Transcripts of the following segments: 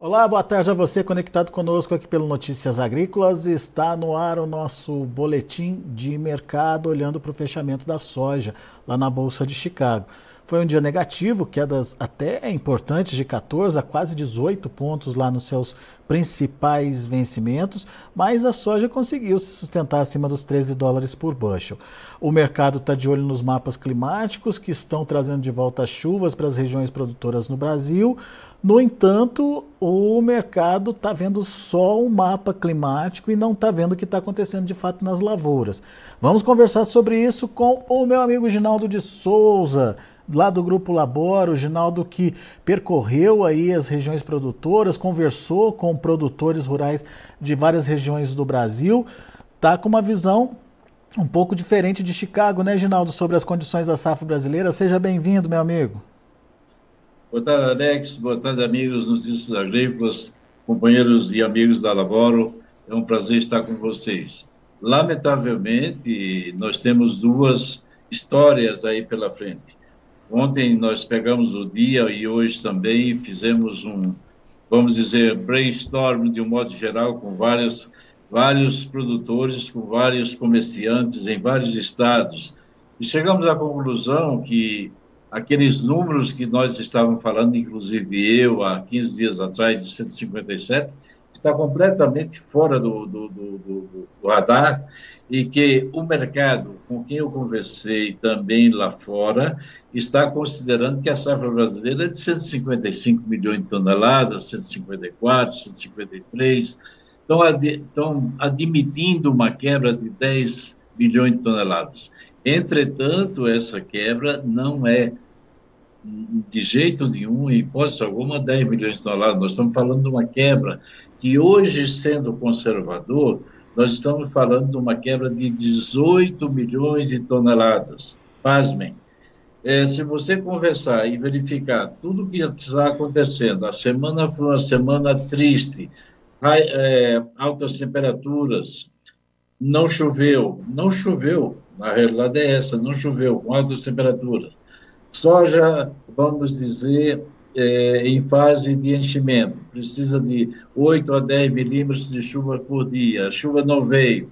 Olá, boa tarde a você conectado conosco aqui pelo Notícias Agrícolas. Está no ar o nosso boletim de mercado olhando para o fechamento da soja lá na Bolsa de Chicago. Foi um dia negativo, quedas até importantes de 14 a quase 18 pontos lá nos seus principais vencimentos, mas a soja conseguiu se sustentar acima dos 13 dólares por bushel. O mercado está de olho nos mapas climáticos que estão trazendo de volta as chuvas para as regiões produtoras no Brasil. No entanto, o mercado está vendo só um mapa climático e não está vendo o que está acontecendo de fato nas lavouras. Vamos conversar sobre isso com o meu amigo Ginaldo de Souza lá do Grupo Laboro, o Ginaldo que percorreu aí as regiões produtoras, conversou com produtores rurais de várias regiões do Brasil, tá com uma visão um pouco diferente de Chicago, né, Ginaldo, sobre as condições da safra brasileira. Seja bem-vindo, meu amigo. Boa tarde, Alex. Boa tarde, amigos notícias agrícolas, companheiros e amigos da Laboro. É um prazer estar com vocês. Lamentavelmente, nós temos duas histórias aí pela frente. Ontem nós pegamos o dia e hoje também fizemos um, vamos dizer, brainstorm de um modo geral com vários, vários produtores, com vários comerciantes em vários estados. E chegamos à conclusão que aqueles números que nós estávamos falando, inclusive eu, há 15 dias atrás, de 157, está completamente fora do, do, do, do, radar e que o mercado com quem eu conversei também lá fora está considerando que a safra brasileira é de 155 milhões de toneladas, 154, 153, estão, ad, estão admitindo uma quebra de 10 milhões de toneladas. Entretanto, essa quebra não é de jeito nenhum, em hipótese alguma, 10 milhões de toneladas. Nós estamos falando de uma quebra que hoje, sendo conservador, nós estamos falando de uma quebra de 18 milhões de toneladas. Pasmem. É, se você conversar e verificar tudo o que está acontecendo, a semana foi uma semana triste, é, altas temperaturas, não choveu, não choveu, na realidade é essa, não choveu, com altas temperaturas. Soja, vamos dizer, é, em fase de enchimento, precisa de 8 a 10 milímetros de chuva por dia, a chuva não veio.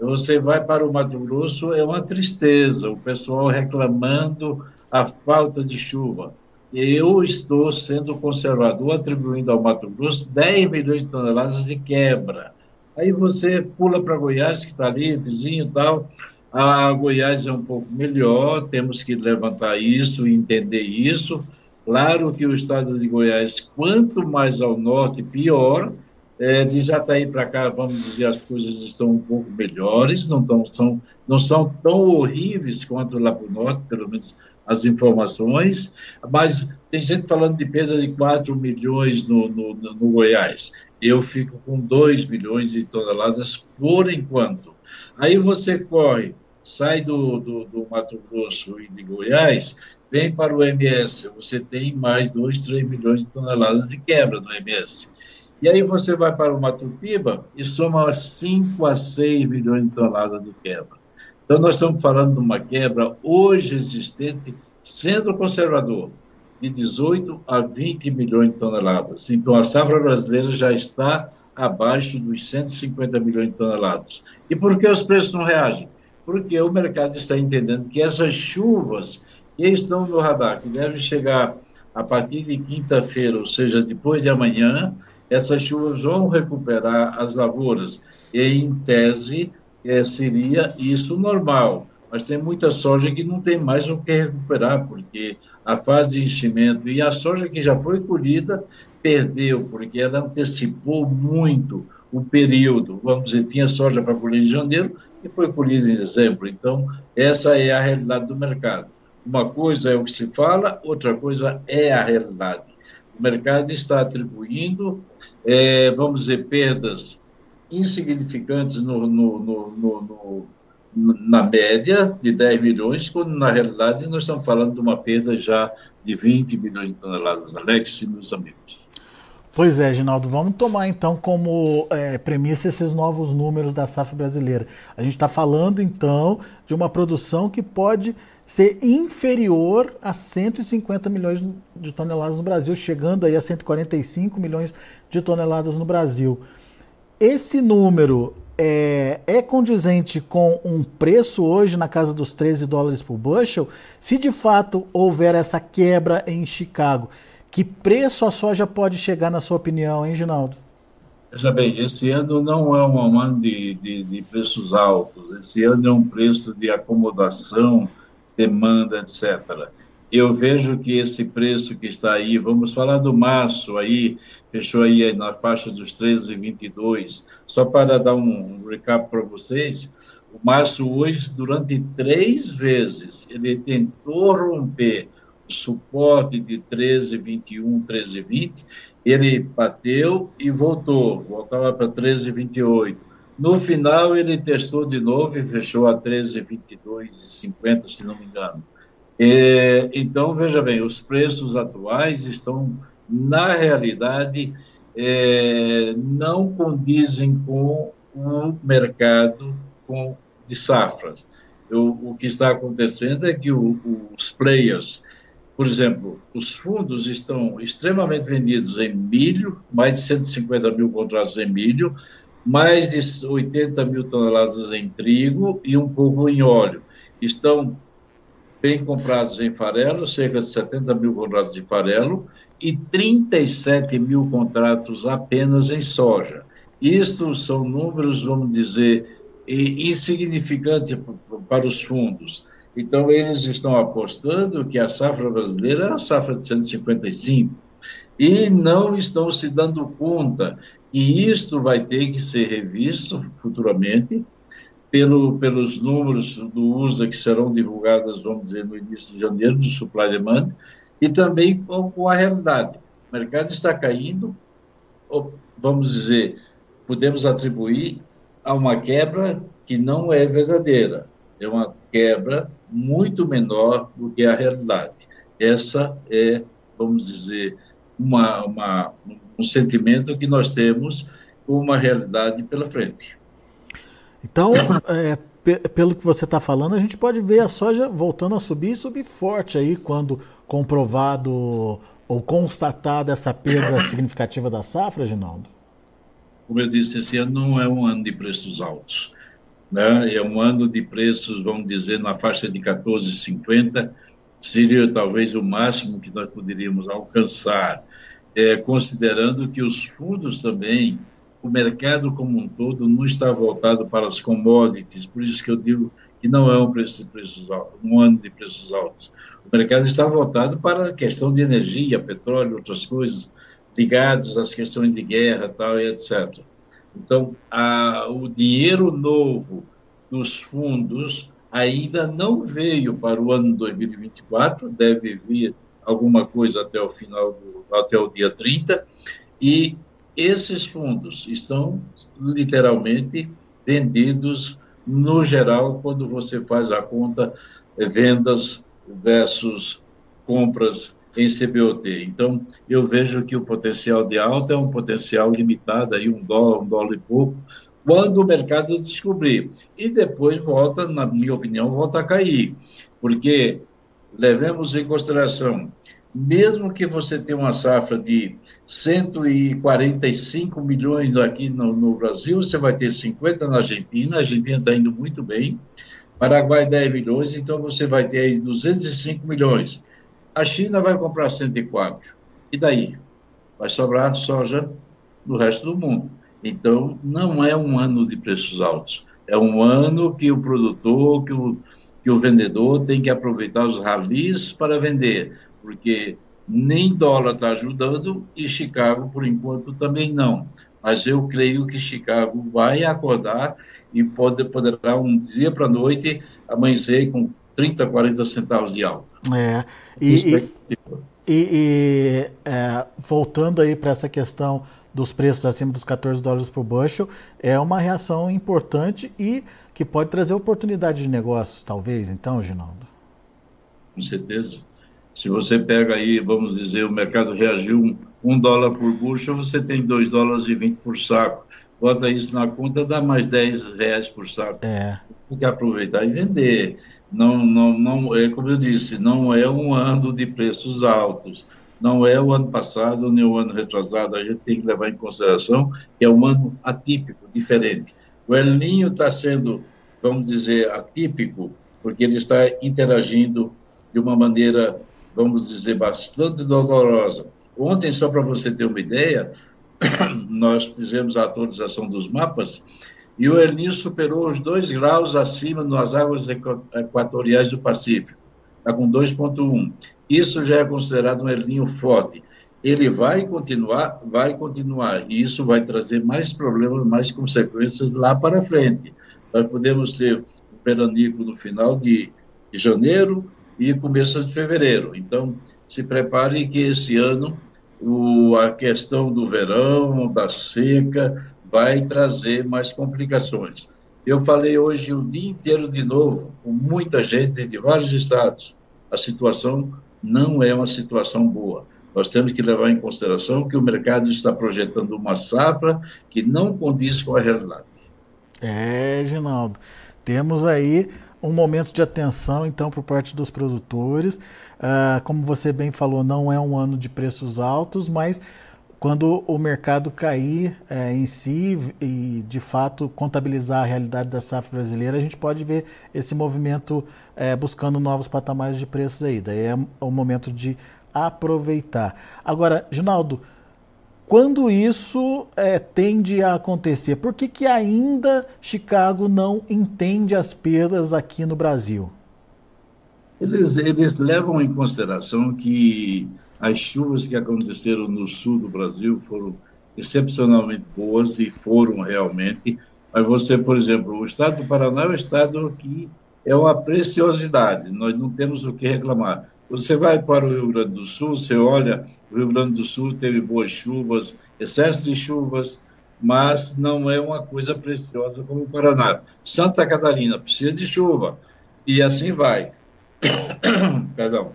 Você vai para o Mato Grosso, é uma tristeza, o pessoal reclamando a falta de chuva. Eu estou sendo conservador, atribuindo ao Mato Grosso 10 milhões de toneladas de quebra. Aí você pula para Goiás, que está ali, vizinho e tal, a Goiás é um pouco melhor, temos que levantar isso entender isso. Claro que o estado de Goiás, quanto mais ao norte, pior. É, de Jataí para cá, vamos dizer, as coisas estão um pouco melhores, não, tão, são, não são tão horríveis quanto lá para o norte, pelo menos as informações, mas tem gente falando de perda de 4 milhões no, no, no Goiás. Eu fico com 2 milhões de toneladas por enquanto. Aí você corre, sai do, do, do Mato Grosso e de Goiás, vem para o MS, você tem mais 2, 3 milhões de toneladas de quebra no MS. E aí você vai para o Mato Piba e soma 5 a 6 milhões de toneladas de quebra. Então, nós estamos falando de uma quebra hoje existente, sendo conservador, de 18 a 20 milhões de toneladas. Então, a safra brasileira já está abaixo dos 150 milhões de toneladas. E por que os preços não reagem? Porque o mercado está entendendo que essas chuvas que estão no radar, que devem chegar a partir de quinta-feira, ou seja, depois de amanhã, essas chuvas vão recuperar as lavouras. E, em tese, é, seria isso normal. Mas tem muita soja que não tem mais o que recuperar, porque a fase de enchimento e a soja que já foi colhida perdeu, porque ela antecipou muito o período. Vamos dizer, tinha soja para colher em janeiro e foi colhida em dezembro. Então, essa é a realidade do mercado. Uma coisa é o que se fala, outra coisa é a realidade. O mercado está atribuindo, é, vamos dizer, perdas insignificantes no, no, no, na média de 10 milhões, quando na realidade nós estamos falando de uma perda já de 20 milhões de toneladas. Alex e meus amigos. Pois é, Ginaldo, vamos tomar então como é, premissa esses novos números da safra brasileira. A gente está falando então de uma produção que pode ser inferior a 150 milhões de toneladas no Brasil, chegando aí a 145 milhões de toneladas no Brasil. Esse número é, é, condizente com um preço hoje na casa dos 13 dólares por bushel? Se de fato houver essa quebra em Chicago, que preço a soja pode chegar, na sua opinião, hein, Ginaldo? Veja bem, esse ano não é um ano de, de, de preços altos, esse ano é um preço de acomodação, demanda, etc. Eu vejo que esse preço que está aí, vamos falar do março aí, fechou aí na faixa dos 13,22. Só para dar um recap para vocês, o março hoje, durante três vezes, ele tentou romper suporte de 13,21, 13,20, ele bateu e voltou, voltava para 13,28. No final, ele testou de novo e fechou a 13,22,50, se não me engano. É, então, veja bem, os preços atuais estão, na realidade, é, não condizem com o mercado com, de safras. Eu, o que está acontecendo é que o, os players, por exemplo, os fundos estão extremamente vendidos em milho, mais de 150 mil contratos em milho, mais de 80 mil toneladas em trigo e um pouco em óleo. Estão bem comprados em farelo, cerca de 70 mil contratos de farelo e 37 mil contratos apenas em soja. Isto são números, vamos dizer, insignificantes para os fundos. Então, eles estão apostando que a safra brasileira é a safra de 155 e não estão se dando conta. E isto vai ter que ser revisto futuramente pelo, pelos números do USA que serão divulgados, vamos dizer, no início de janeiro, do supply demand, e também com, com a realidade. O mercado está caindo, vamos dizer, podemos atribuir a uma quebra que não é verdadeira, é uma quebra muito menor do que a realidade. Essa é, vamos dizer, uma, uma, um sentimento que nós temos com uma realidade pela frente. Então, é, pelo que você está falando, a gente pode ver a soja voltando a subir e subir forte aí quando comprovado ou constatada essa perda significativa da safra, Ginaldo? Como eu disse, esse ano não é um ano de preços altos. Né? É um ano de preços, vamos dizer, na faixa de 14,50, seria talvez o máximo que nós poderíamos alcançar é, considerando que os fundos também, o mercado como um todo, não está voltado para as commodities, por isso que eu digo que não é um, preço de preços altos, um ano de preços altos. O mercado está voltado para a questão de energia, petróleo, outras coisas ligadas às questões de guerra tal, e etc. Então, a, o dinheiro novo dos fundos ainda não veio para o ano 2024, deve vir alguma coisa até o final do, até o dia 30 e esses fundos estão literalmente vendidos no geral quando você faz a conta vendas versus compras em CBOT. Então, eu vejo que o potencial de alta é um potencial limitado, aí um dólar, um dólar e pouco, quando o mercado descobrir. E depois volta, na minha opinião, volta a cair. Porque levemos em consideração mesmo que você tenha uma safra de 145 milhões aqui no, no Brasil, você vai ter 50 na Argentina, a Argentina está indo muito bem, Paraguai 10 milhões, então você vai ter aí 205 milhões. A China vai comprar 104. E daí? Vai sobrar soja no resto do mundo. Então, não é um ano de preços altos. É um ano que o produtor, que o, que o vendedor tem que aproveitar os ralis para vender porque nem dólar está ajudando e Chicago, por enquanto, também não. Mas eu creio que Chicago vai acordar e pode, poderá, um dia para a noite, amanhecer com 30, 40 centavos de alta. É, e, e, e é, voltando aí para essa questão dos preços acima dos 14 dólares por bushel, é uma reação importante e que pode trazer oportunidade de negócios, talvez, então, Ginaldo? Com certeza. Se você pega aí, vamos dizer, o mercado reagiu um, um dólar por bushel, você tem dois dólares e vinte por saco. bota isso na conta, dá mais 10 reais por saco. É. Tem que aproveitar e vender. Não, não, não, é como eu disse, não é um ano de preços altos. Não é o ano passado nem o ano retrasado. A gente tem que levar em consideração que é um ano atípico, diferente. O El Ninho está sendo, vamos dizer, atípico, porque ele está interagindo de uma maneira, vamos dizer, bastante dolorosa. Ontem, só para você ter uma ideia, nós fizemos a atualização dos mapas e o El Niño superou os 2 graus acima nas águas equatoriais do Pacífico, está com 2,1. Isso já é considerado um El forte. Ele vai continuar, vai continuar, e isso vai trazer mais problemas, mais consequências lá para frente. Nós podemos ter o veranico no final de, de janeiro e começo de fevereiro. Então, se prepare que esse ano o, a questão do verão, da seca, vai trazer mais complicações. Eu falei hoje o dia inteiro de novo, com muita gente de vários estados. A situação não é uma situação boa. Nós temos que levar em consideração que o mercado está projetando uma safra que não condiz com a realidade. É, Ginaldo. Temos aí um momento de atenção, então, por parte dos produtores. Uh, como você bem falou, não é um ano de preços altos, mas quando o mercado cair é, em si e, de fato, contabilizar a realidade da safra brasileira, a gente pode ver esse movimento é, buscando novos patamares de preços aí. Daí é o momento de aproveitar. Agora, Ginaldo, quando isso é, tende a acontecer? Por que, que ainda Chicago não entende as perdas aqui no Brasil? Eles, eles levam em consideração que as chuvas que aconteceram no sul do Brasil foram excepcionalmente boas e foram realmente. Mas você, por exemplo, o estado do Paraná é um estado que é uma preciosidade, nós não temos o que reclamar. Você vai para o Rio Grande do Sul, você olha, o Rio Grande do Sul teve boas chuvas, excesso de chuvas, mas não é uma coisa preciosa como o Paraná. Santa Catarina precisa de chuva, e assim vai. Perdão.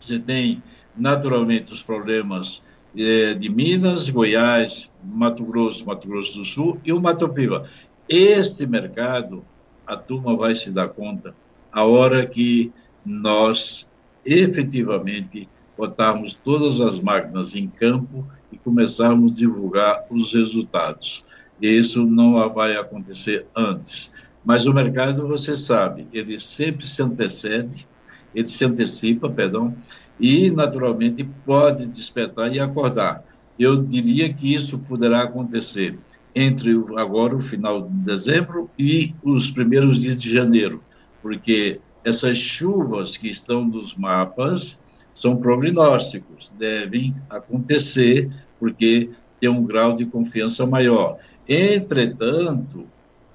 Você tem, naturalmente, os problemas eh, de Minas, Goiás, Mato Grosso, Mato Grosso do Sul e o Mato Piba. Este mercado, a turma vai se dar conta a hora que nós efetivamente botarmos todas as máquinas em campo e começarmos a divulgar os resultados. Isso não vai acontecer antes. Mas o mercado, você sabe, ele sempre se antecede, ele se antecipa, perdão, e naturalmente pode despertar e acordar. Eu diria que isso poderá acontecer entre agora o final de dezembro e os primeiros dias de janeiro, porque essas chuvas que estão nos mapas são prognósticos, devem acontecer porque tem um grau de confiança maior. Entretanto,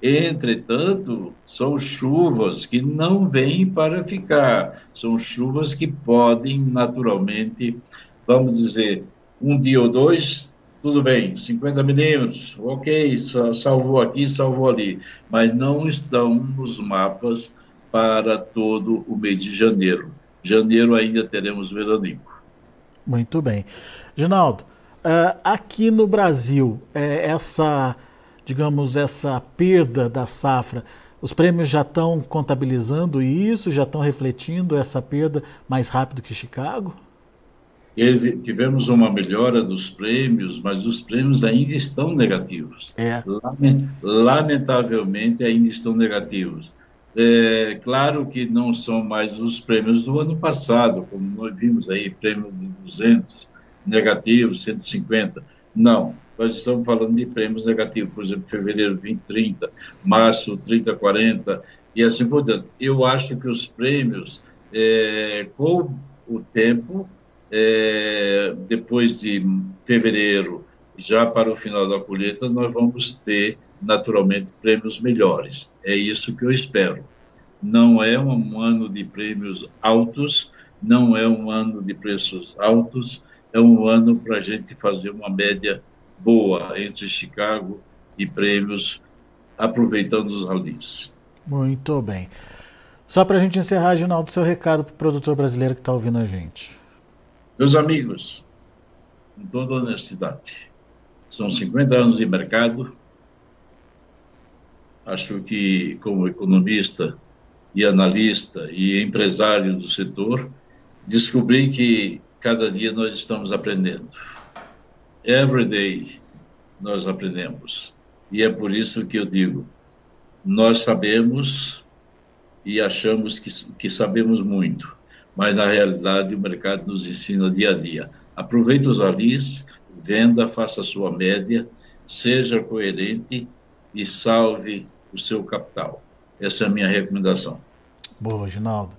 entretanto, são chuvas que não vêm para ficar, são chuvas que podem naturalmente, vamos dizer, um dia ou dois, tudo bem, 50 milímetros, ok, salvou aqui, salvou ali, mas não estão nos mapas para todo o mês de janeiro. Janeiro ainda teremos veranico. Muito bem. Ginaldo, uh, aqui no Brasil, é, essa, digamos, essa perda da safra, os prêmios já estão contabilizando isso, já estão refletindo essa perda mais rápido que Chicago? tivemos uma melhora dos prêmios, mas os prêmios ainda estão negativos. É. Lamentavelmente, ainda estão negativos. É, claro que não são mais os prêmios do ano passado, como nós vimos aí, prêmio de 200 negativos, 150. Não, nós estamos falando de prêmios negativos, por exemplo, fevereiro 2030, março 3040 e assim por diante. Eu acho que os prêmios, é, com o tempo, é, depois de fevereiro, já para o final da colheita, nós vamos ter naturalmente, prêmios melhores. É isso que eu espero. Não é um ano de prêmios altos, não é um ano de preços altos, é um ano para a gente fazer uma média boa entre Chicago e prêmios, aproveitando os ralis. Muito bem. Só para a gente encerrar, Ginaldo, seu recado para o produtor brasileiro que está ouvindo a gente. Meus amigos, com toda honestidade, são 50 anos de mercado, acho que como economista e analista e empresário do setor, descobri que cada dia nós estamos aprendendo. Every day nós aprendemos. E é por isso que eu digo, nós sabemos e achamos que, que sabemos muito, mas na realidade o mercado nos ensina dia a dia. Aproveite os alis, venda, faça a sua média, seja coerente e salve o seu capital. Essa é a minha recomendação. Boa, Ginaldo.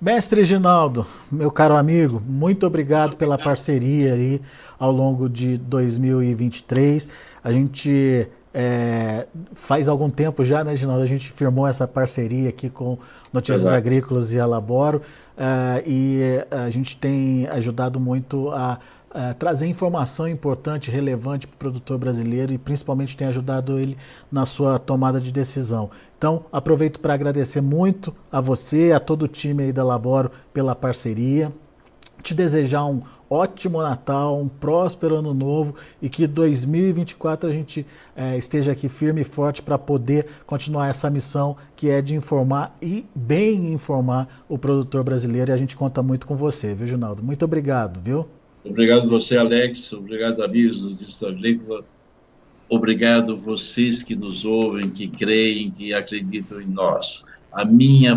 Mestre Ginaldo, meu caro amigo, muito obrigado pela parceria aí ao longo de 2023. A gente é, faz algum tempo já, né, Ginaldo? A gente firmou essa parceria aqui com Notícias Exato. Agrícolas e Alaboro uh, e a gente tem ajudado muito a, a trazer informação importante, relevante para o produtor brasileiro e principalmente tem ajudado ele na sua tomada de decisão. Então, aproveito para agradecer muito a você, a todo o time aí da Laboro pela parceria, te desejar um ótimo Natal, um próspero ano novo e que 2024 a gente é, esteja aqui firme e forte para poder continuar essa missão que é de informar e bem informar o produtor brasileiro e a gente conta muito com você, viu, Ginaldo? Muito obrigado, viu? Obrigado você, Alex. Obrigado, amigos do Distrito Agrícola. Obrigado vocês que nos ouvem, que creem, que acreditam em nós. A minha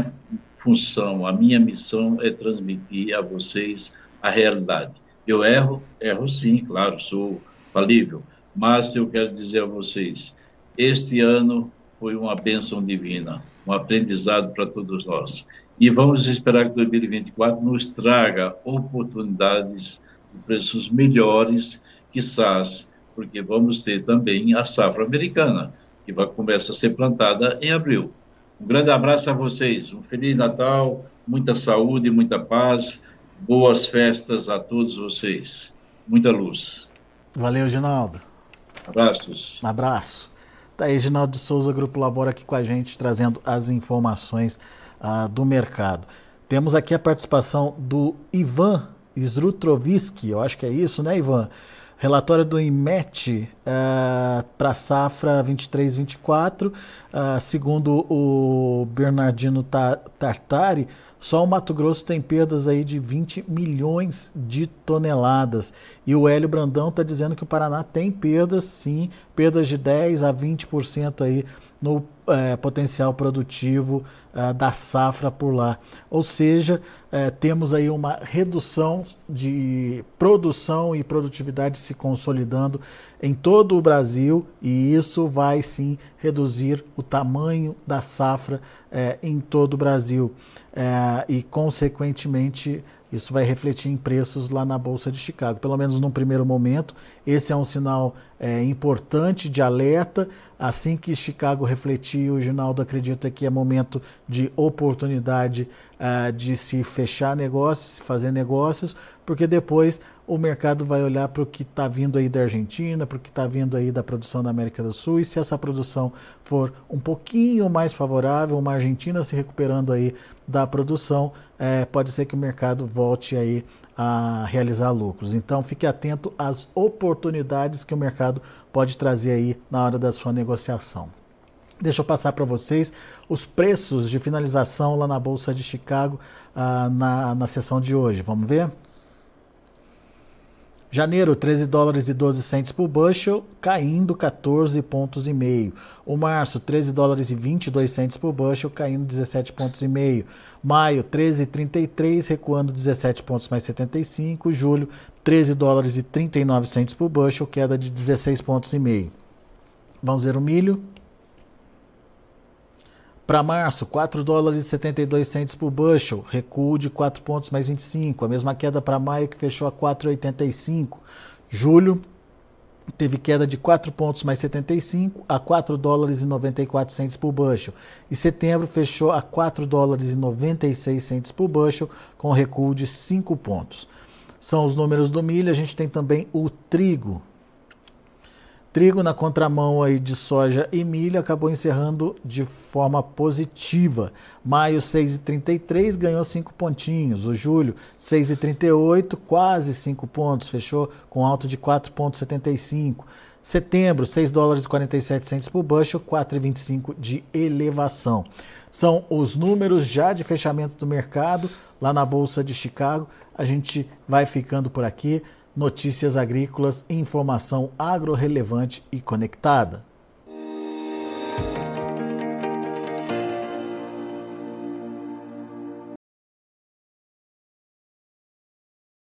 função, a minha missão é transmitir a vocês a realidade. Eu erro, erro sim, claro, sou falível, mas eu quero dizer a vocês, este ano foi uma bênção divina, um aprendizado para todos nós. E vamos esperar que 2024 nos traga oportunidades de preços melhores, quizás, porque vamos ter também a safra americana, que vai começar a ser plantada em abril. Um grande abraço a vocês, um feliz Natal, muita saúde, muita paz Boas festas a todos vocês. Muita luz. Valeu, Ginaldo. Abraços. Um abraço. Tá aí, Ginaldo de Souza, Grupo Labora, aqui com a gente, trazendo as informações uh, do mercado. Temos aqui a participação do Ivan Srutrovski, eu acho que é isso, né, Ivan? Relatório do IMET uh, para safra 23-24, uh, segundo o Bernardino Tartari, só o Mato Grosso tem perdas aí de 20 milhões de toneladas. E o Hélio Brandão está dizendo que o Paraná tem perdas, sim, perdas de 10 a 20% aí no é, potencial produtivo é, da safra por lá. Ou seja, é, temos aí uma redução de produção e produtividade se consolidando em todo o Brasil e isso vai sim reduzir o tamanho da safra é, em todo o Brasil é, e, consequentemente, isso vai refletir em preços lá na Bolsa de Chicago. Pelo menos num primeiro momento, esse é um sinal é, importante de alerta. Assim que Chicago refletir, o Ginaldo acredita que é momento de oportunidade uh, de se fechar negócios, fazer negócios, porque depois o mercado vai olhar para o que está vindo aí da Argentina, para o que está vindo aí da produção da América do Sul, e se essa produção for um pouquinho mais favorável, uma Argentina se recuperando aí da produção, é, pode ser que o mercado volte aí a realizar lucros. Então fique atento às oportunidades que o mercado pode trazer aí na hora da sua negociação. Deixa eu passar para vocês os preços de finalização lá na Bolsa de Chicago ah, na, na sessão de hoje. Vamos ver? Janeiro, 13 dólares e 12 centes por bushel, caindo 14 pontos e meio. O março, 13 dólares e 22 centes por bushel, caindo 17 pontos e meio. Maio, 13,33, recuando 17 pontos mais 75. Julho, 13 dólares e 39 centes por bushel, queda de 16 pontos e meio. Vamos ver o milho. Para março, 4 dólares e 72 centes por bushel, recuo de 4 pontos mais 25. A mesma queda para maio, que fechou a 4,85. Julho teve queda de 4 pontos mais 75 a 4 dólares e 94 centes por bushel. E setembro fechou a 4 dólares e 96 centes por bushel, com recuo de 5 pontos. São os números do milho. A gente tem também o trigo, Trigo na contramão aí de soja e milho acabou encerrando de forma positiva. Maio 6,33 ganhou 5 pontinhos. O julho 6,38, quase 5 pontos, fechou com alta de 4,75. Setembro, 6 dólares e 47 centos por bushel, 4,25 de elevação. São os números já de fechamento do mercado lá na Bolsa de Chicago. A gente vai ficando por aqui. Notícias agrícolas, informação agro relevante e conectada.